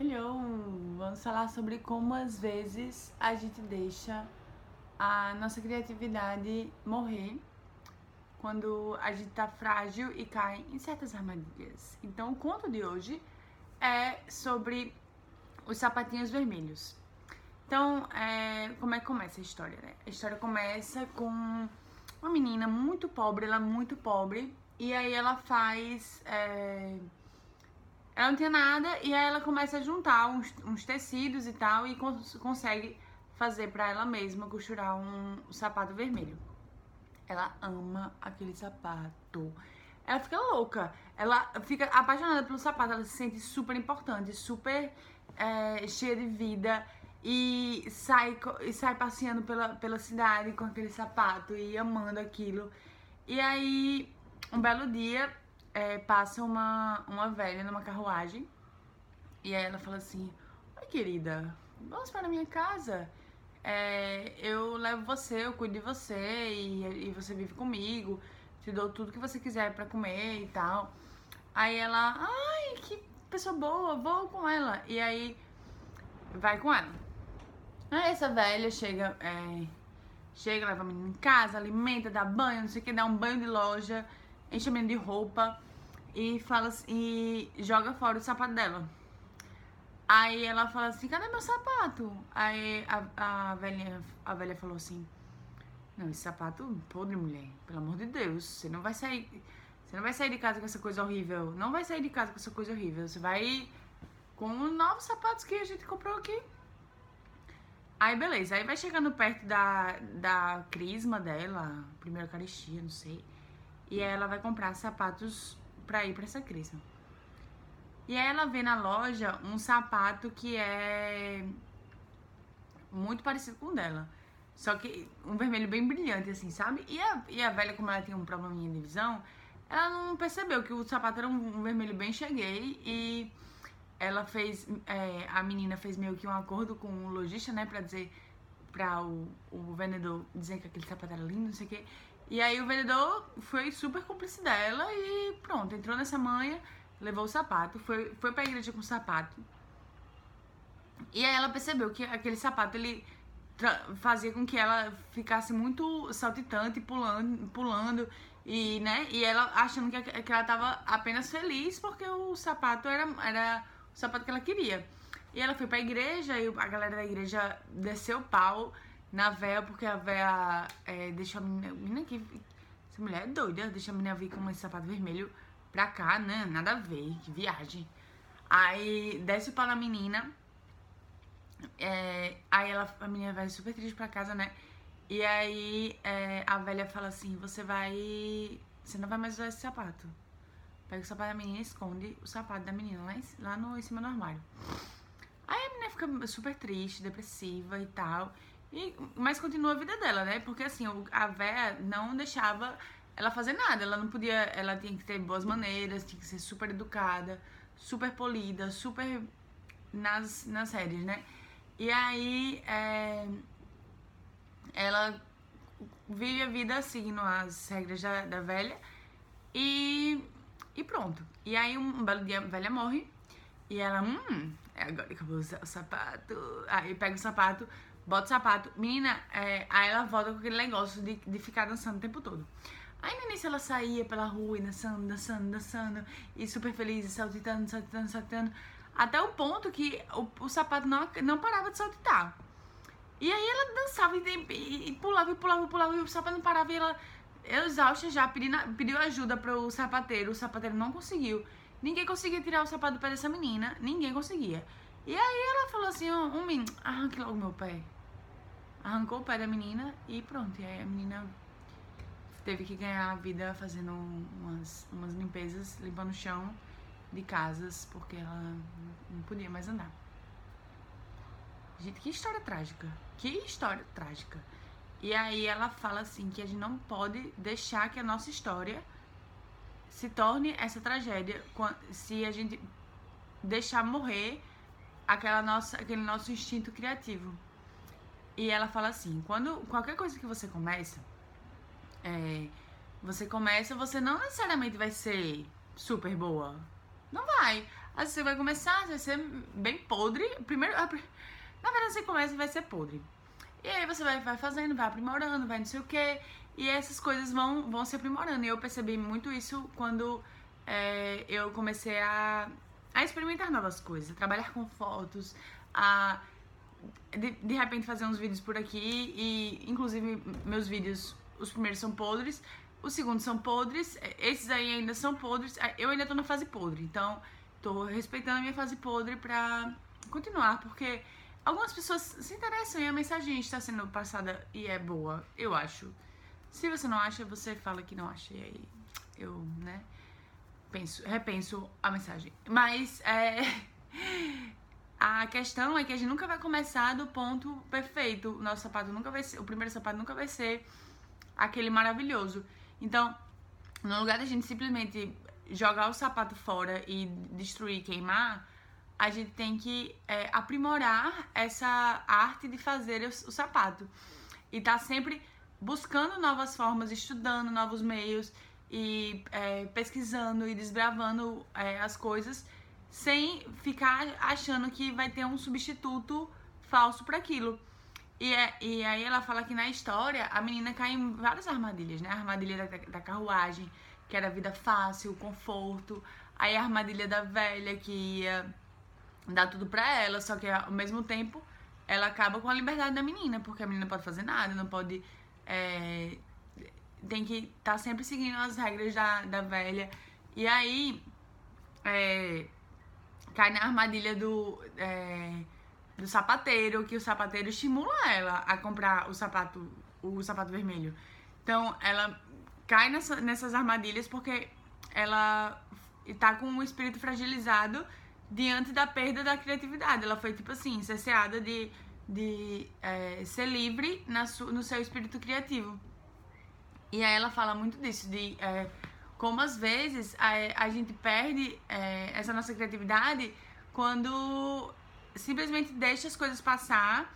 Hello! Vamos falar sobre como às vezes a gente deixa a nossa criatividade morrer quando a gente tá frágil e cai em certas armadilhas. Então, o conto de hoje é sobre os sapatinhos vermelhos. Então, é, como é que começa a história, né? A história começa com uma menina muito pobre, ela é muito pobre, e aí ela faz. É, ela não tinha nada e aí ela começa a juntar uns, uns tecidos e tal e cons consegue fazer para ela mesma costurar um, sapato vermelho. Ela ama aquele sapato. Ela fica louca. Ela fica apaixonada pelo sapato. Ela se sente super importante, super é, cheia de vida. E sai, e sai passeando pela, pela cidade com aquele sapato e amando aquilo. E aí, um belo dia, é, passa uma, uma velha numa carruagem e aí ela fala assim: Oi, querida, vamos para a minha casa. É, eu levo você, eu cuido de você e, e você vive comigo. Te dou tudo que você quiser para comer e tal. Aí ela, ai, que pessoa boa, vou com ela. E aí vai com ela. Aí essa velha chega, é, chega, leva a menina em casa, alimenta, dá banho, não sei o que, dá um banho de loja enche a menina de roupa e fala e joga fora o sapato dela. Aí ela fala assim, cadê meu sapato? Aí a, a, velhinha, a velha falou assim, não, esse sapato podre, mulher, pelo amor de Deus, você não vai sair. Você não vai sair de casa com essa coisa horrível. Não vai sair de casa com essa coisa horrível. Você vai com novos sapatos que a gente comprou aqui. Aí beleza, aí vai chegando perto da, da crisma dela, primeira eucaristia, não sei. E ela vai comprar sapatos pra ir pra essa crise. E aí ela vê na loja um sapato que é muito parecido com o dela. Só que um vermelho bem brilhante, assim, sabe? E a, e a velha, como ela tinha um probleminha de visão, ela não percebeu que o sapato era um, um vermelho bem cheguei e ela fez. É, a menina fez meio que um acordo com o lojista, né? Pra dizer. Pra o, o vendedor dizer que aquele sapato era lindo, não sei o quê. E aí o vendedor foi super cúmplice dela e pronto, entrou nessa manha, levou o sapato, foi, foi pra igreja com o sapato. E aí ela percebeu que aquele sapato ele fazia com que ela ficasse muito saltitante, pulando, pulando e, né? E ela achando que, que ela tava apenas feliz porque o sapato era, era o sapato que ela queria. E ela foi pra igreja e a galera da igreja desceu o pau na véia, porque a véia é, a menina. Menina, que. Essa mulher é doida, deixa a menina vir com esse sapato vermelho pra cá, né? Nada a ver, que viagem. Aí desce o pau na menina. É, aí ela, a menina vai super triste pra casa, né? E aí é, a velha fala assim: Você vai. Você não vai mais usar esse sapato. Pega o sapato da menina e esconde o sapato da menina lá, em, lá no, em cima do armário. Aí a menina fica super triste, depressiva e tal. E, mas continua a vida dela, né? Porque assim, a véia não deixava ela fazer nada. Ela não podia. Ela tinha que ter boas maneiras, tinha que ser super educada, super polida, super nas, nas rédeas, né? E aí é, ela vive a vida seguindo as regras da, da velha e, e pronto. E aí um belo dia a velha morre e ela, hum, é agora que eu vou usar o sapato. Aí pega o sapato, bota o sapato. Menina, é, aí ela volta com aquele negócio de, de ficar dançando o tempo todo. Aí no início ela saía pela rua e dançando, dançando, dançando, e super feliz, e saltitando, saltitando, saltitando, até o ponto que o, o sapato não, não parava de saltitar. E aí ela dançava e, e, e pulava, e pulava, e pulava, e o sapato não parava, e ela, exausta já, pedindo, pediu ajuda para o sapateiro, o sapateiro não conseguiu. Ninguém conseguia tirar o sapato do pé dessa menina, ninguém conseguia. E aí ela falou assim, um menino, arranque logo meu pé arrancou o pé da menina e pronto. E aí a menina teve que ganhar a vida fazendo umas, umas limpezas, limpando o chão de casas, porque ela não podia mais andar. Gente, que história trágica. Que história trágica. E aí ela fala assim que a gente não pode deixar que a nossa história se torne essa tragédia se a gente deixar morrer aquela nossa, aquele nosso instinto criativo. E ela fala assim: quando qualquer coisa que você começa, é, você começa, você não necessariamente vai ser super boa. Não vai. Você vai começar, você vai ser bem podre. Primeiro, na verdade, você começa e vai ser podre. E aí você vai, vai fazendo, vai aprimorando, vai não sei o quê. E essas coisas vão, vão se aprimorando. E eu percebi muito isso quando é, eu comecei a, a experimentar novas coisas, a trabalhar com fotos, a de, de repente fazer uns vídeos por aqui. E inclusive meus vídeos, os primeiros são podres, os segundos são podres, esses aí ainda são podres. Eu ainda tô na fase podre, então tô respeitando a minha fase podre pra continuar, porque algumas pessoas se interessam e a mensagem está sendo passada e é boa, eu acho. Se você não acha, você fala que não acha, e aí eu, né, penso, repenso a mensagem. Mas é. A questão é que a gente nunca vai começar do ponto perfeito. O nosso sapato nunca vai ser. O primeiro sapato nunca vai ser aquele maravilhoso. Então, no lugar da gente simplesmente jogar o sapato fora e destruir, queimar, a gente tem que é, aprimorar essa arte de fazer o, sapato. E tá sempre buscando novas formas, estudando novos meios e é, pesquisando e desbravando é, as coisas sem ficar achando que vai ter um substituto falso para aquilo. E, é, e aí ela fala que na história a menina cai em várias armadilhas, né? A armadilha da, da carruagem, que era vida fácil, conforto. Aí a armadilha da velha, que ia dar tudo pra ela, só que ao mesmo tempo ela acaba com a liberdade da menina, porque a menina não pode fazer nada, não pode. É, tem que estar tá sempre seguindo as regras da, da velha. E aí é, cai na armadilha do, é, do sapateiro, que o sapateiro estimula ela a comprar o sapato, o sapato vermelho. Então ela cai nessa, nessas armadilhas porque ela está com o espírito fragilizado diante da perda da criatividade. Ela foi, tipo assim, cesseada de, de é, ser livre na su, no seu espírito criativo. E aí ela fala muito disso, de é, como às vezes a, a gente perde é, essa nossa criatividade quando simplesmente deixa as coisas passar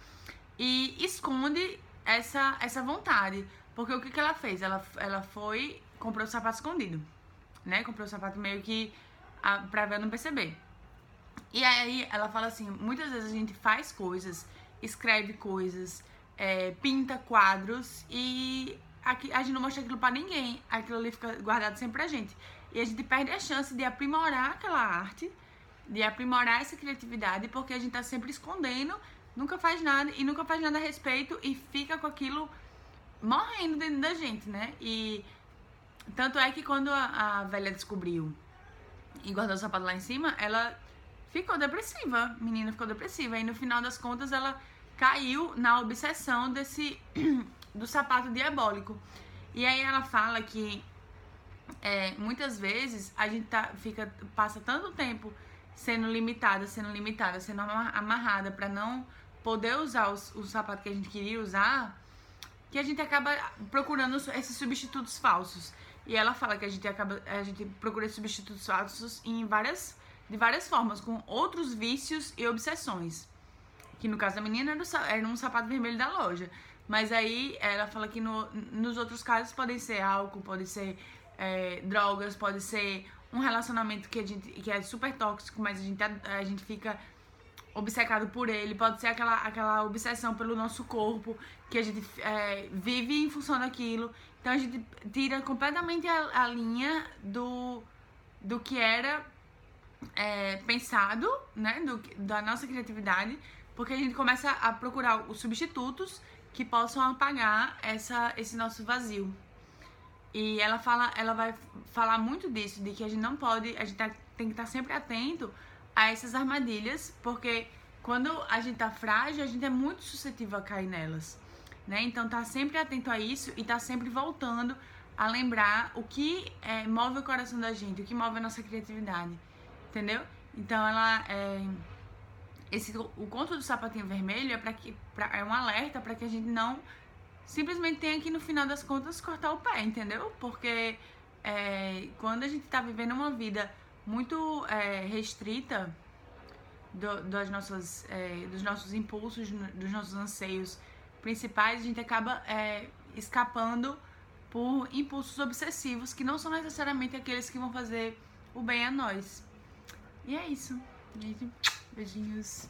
e esconde essa, essa vontade. Porque o que, que ela fez? Ela, ela foi, comprou o sapato escondido, né? Comprou o sapato meio que a, pra ver não perceber. E aí ela fala assim: muitas vezes a gente faz coisas, escreve coisas, é, pinta quadros e aqui, a gente não mostra aquilo pra ninguém. Aquilo ali fica guardado sempre pra gente. E a gente perde a chance de aprimorar aquela arte, de aprimorar essa criatividade, porque a gente tá sempre escondendo, nunca faz nada e nunca faz nada a respeito e fica com aquilo morrendo dentro da gente, né? E tanto é que quando a, a velha descobriu e guardou o sapato lá em cima, ela ficou depressiva. A menina ficou depressiva. E no final das contas ela caiu na obsessão desse do sapato diabólico. E aí ela fala que é, muitas vezes a gente tá, fica, passa tanto tempo sendo limitada, sendo limitada, sendo amarrada para não poder usar os, o sapato que a gente queria usar, que a gente acaba procurando esses substitutos falsos. E ela fala que a gente acaba a gente procura substitutos falsos em várias de várias formas, com outros vícios e obsessões. Que no caso da menina era, era um sapato vermelho da loja. Mas aí ela fala que no, nos outros casos podem ser álcool, pode ser é, drogas, pode ser um relacionamento que, a gente, que é super tóxico, mas a gente, a, a gente fica obcecado por ele, pode ser aquela, aquela obsessão pelo nosso corpo, que a gente é, vive em função daquilo. Então a gente tira completamente a, a linha do, do que era é, pensado, né, do, da nossa criatividade, porque a gente começa a procurar os substitutos que possam apagar essa, esse nosso vazio. E ela fala, ela vai falar muito disso, de que a gente não pode, a gente tá, tem que estar tá sempre atento a essas armadilhas, porque quando a gente tá frágil, a gente é muito suscetível a cair nelas, né? Então tá sempre atento a isso e tá sempre voltando a lembrar o que é, move o coração da gente, o que move a nossa criatividade, entendeu? Então ela é, esse o conto do sapatinho vermelho é para que pra, é um alerta para que a gente não simplesmente tenha que no final das contas cortar o pé, entendeu? Porque é, quando a gente tá vivendo uma vida muito é, restrita do, das nossas, é, dos nossos impulsos, dos nossos anseios principais, a gente acaba é, escapando por impulsos obsessivos que não são necessariamente aqueles que vão fazer o bem a nós. E é isso. Gente, beijinhos.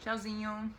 Tchauzinho.